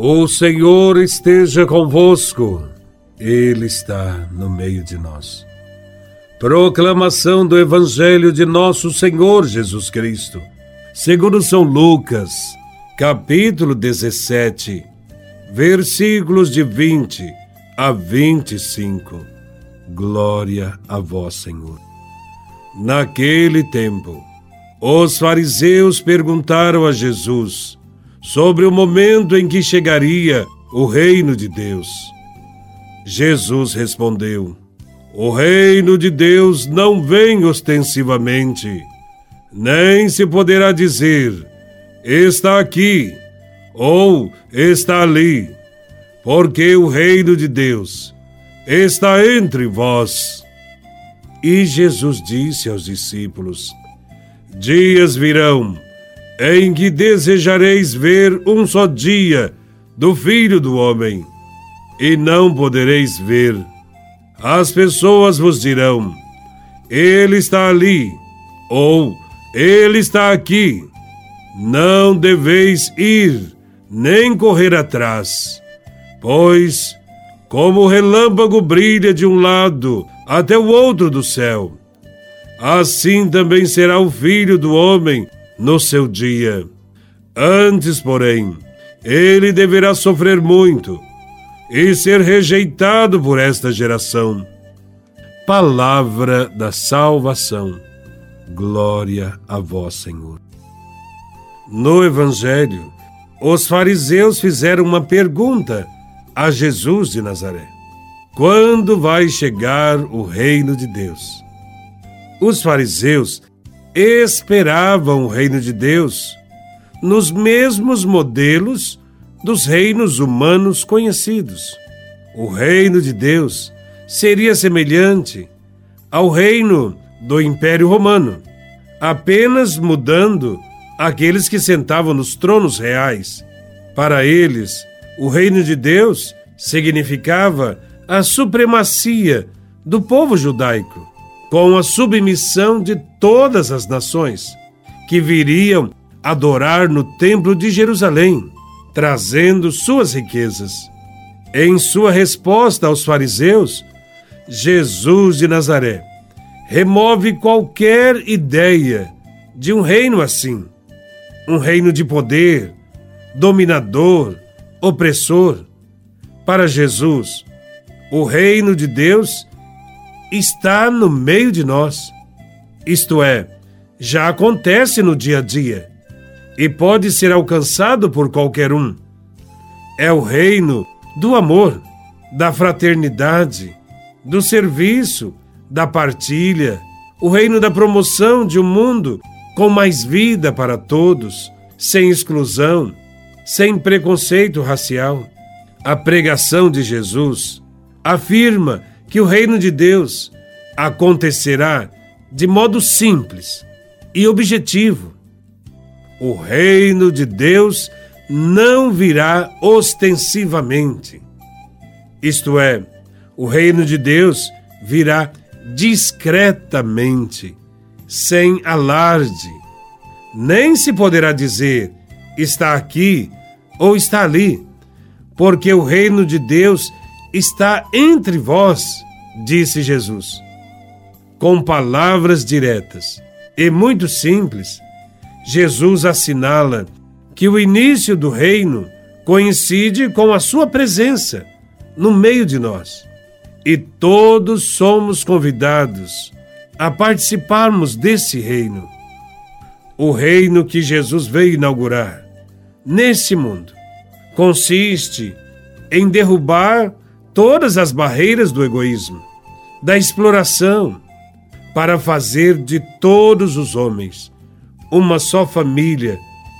O Senhor esteja convosco, Ele está no meio de nós. Proclamação do Evangelho de Nosso Senhor Jesus Cristo, segundo São Lucas, capítulo 17, versículos de 20 a 25. Glória a Vós, Senhor. Naquele tempo, os fariseus perguntaram a Jesus sobre o momento em que chegaria o reino de Deus. Jesus respondeu: O reino de Deus não vem ostensivamente, nem se poderá dizer: está aqui ou está ali, porque o reino de Deus está entre vós. E Jesus disse aos discípulos: Dias virão em que desejareis ver um só dia do Filho do Homem, e não podereis ver. As pessoas vos dirão: Ele está ali, ou Ele está aqui. Não deveis ir, nem correr atrás, pois, como o relâmpago brilha de um lado até o outro do céu, assim também será o Filho do Homem no seu dia. Antes, porém, ele deverá sofrer muito e ser rejeitado por esta geração. Palavra da salvação. Glória a vós, Senhor. No Evangelho, os fariseus fizeram uma pergunta a Jesus de Nazaré: Quando vai chegar o reino de Deus? Os fariseus esperavam o reino de Deus nos mesmos modelos dos reinos humanos conhecidos. O reino de Deus seria semelhante ao reino do Império Romano, apenas mudando aqueles que sentavam nos tronos reais. Para eles, o reino de Deus significava a supremacia do povo judaico com a submissão de todas as nações, que viriam adorar no Templo de Jerusalém, trazendo suas riquezas. Em sua resposta aos fariseus, Jesus de Nazaré remove qualquer ideia de um reino assim, um reino de poder, dominador, opressor. Para Jesus, o reino de Deus está no meio de nós. Isto é, já acontece no dia a dia e pode ser alcançado por qualquer um. É o reino do amor, da fraternidade, do serviço, da partilha, o reino da promoção de um mundo com mais vida para todos, sem exclusão, sem preconceito racial. A pregação de Jesus afirma que o reino de Deus acontecerá de modo simples e objetivo. O reino de Deus não virá ostensivamente. Isto é, o reino de Deus virá discretamente, sem alarde. Nem se poderá dizer está aqui ou está ali, porque o reino de Deus está entre vós, disse Jesus. Com palavras diretas e muito simples, Jesus assinala que o início do reino coincide com a sua presença no meio de nós. E todos somos convidados a participarmos desse reino. O reino que Jesus veio inaugurar nesse mundo consiste em derrubar todas as barreiras do egoísmo, da exploração, para fazer de todos os homens uma só família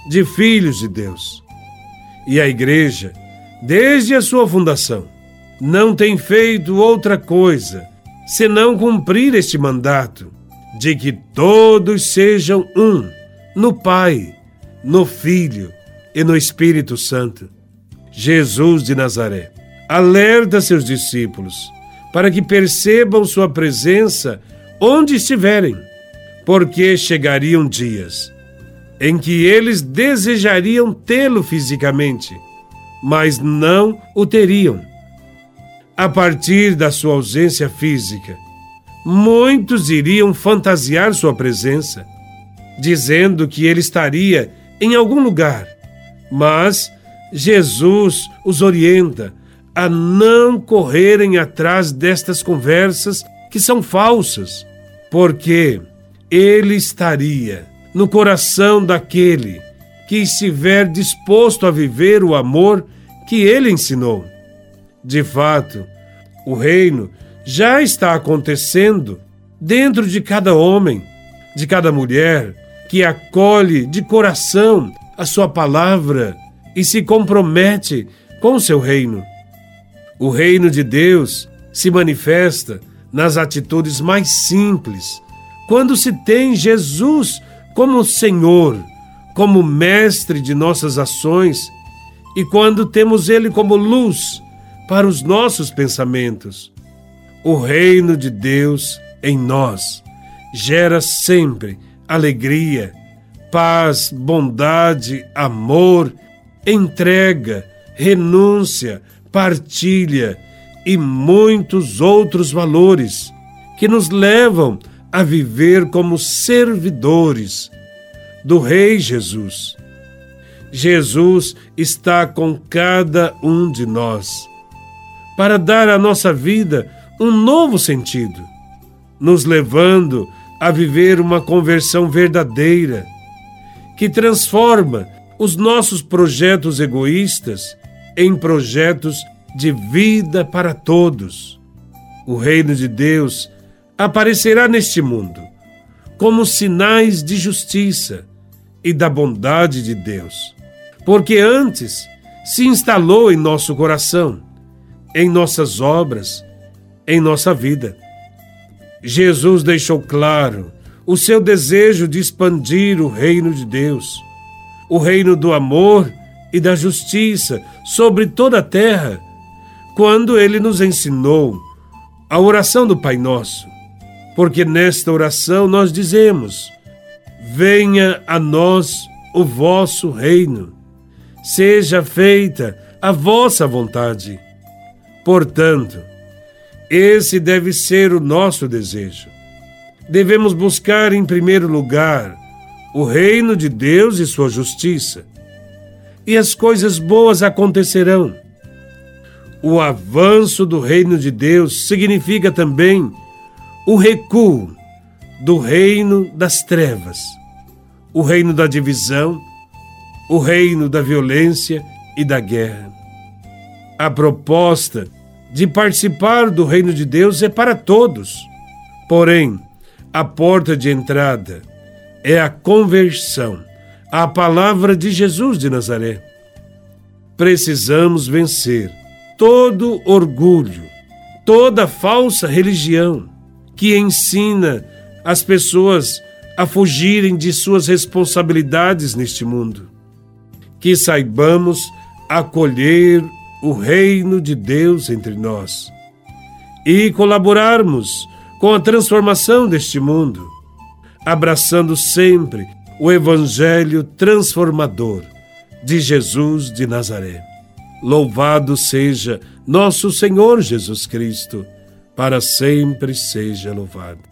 de filhos de Deus. E a Igreja, desde a sua fundação, não tem feito outra coisa senão cumprir este mandato de que todos sejam um no Pai, no Filho e no Espírito Santo. Jesus de Nazaré alerta seus discípulos para que percebam sua presença onde estiverem, porque chegariam dias em que eles desejariam tê-lo fisicamente, mas não o teriam. A partir da sua ausência física, muitos iriam fantasiar sua presença, dizendo que ele estaria em algum lugar. Mas Jesus os orienta a não correrem atrás destas conversas que são falsas, porque ele estaria no coração daquele que estiver disposto a viver o amor que ele ensinou. De fato, o reino já está acontecendo dentro de cada homem, de cada mulher que acolhe de coração a sua palavra e se compromete com o seu reino. O reino de Deus se manifesta nas atitudes mais simples, quando se tem Jesus como Senhor, como mestre de nossas ações e quando temos Ele como luz para os nossos pensamentos. O reino de Deus em nós gera sempre alegria, paz, bondade, amor, entrega, renúncia, partilha e muitos outros valores que nos levam a viver como servidores do Rei Jesus. Jesus está com cada um de nós para dar à nossa vida um novo sentido, nos levando a viver uma conversão verdadeira que transforma os nossos projetos egoístas em projetos de vida para todos. O reino de Deus aparecerá neste mundo como sinais de justiça e da bondade de Deus, porque antes se instalou em nosso coração, em nossas obras, em nossa vida. Jesus deixou claro o seu desejo de expandir o reino de Deus, o reino do amor e da justiça sobre toda a terra, quando ele nos ensinou a oração do Pai Nosso. Porque nesta oração nós dizemos: Venha a nós o vosso reino, seja feita a vossa vontade. Portanto, esse deve ser o nosso desejo devemos buscar em primeiro lugar o reino de Deus e sua justiça, e as coisas boas acontecerão. O avanço do reino de Deus significa também o recuo do reino das trevas, o reino da divisão, o reino da violência e da guerra. A proposta de participar do reino de Deus é para todos. Porém, a porta de entrada é a conversão à palavra de Jesus de Nazaré. Precisamos vencer todo orgulho, toda falsa religião que ensina as pessoas a fugirem de suas responsabilidades neste mundo. Que saibamos acolher o reino de Deus entre nós e colaborarmos com a transformação deste mundo, abraçando sempre o Evangelho transformador de Jesus de Nazaré. Louvado seja nosso Senhor Jesus Cristo, para sempre seja louvado.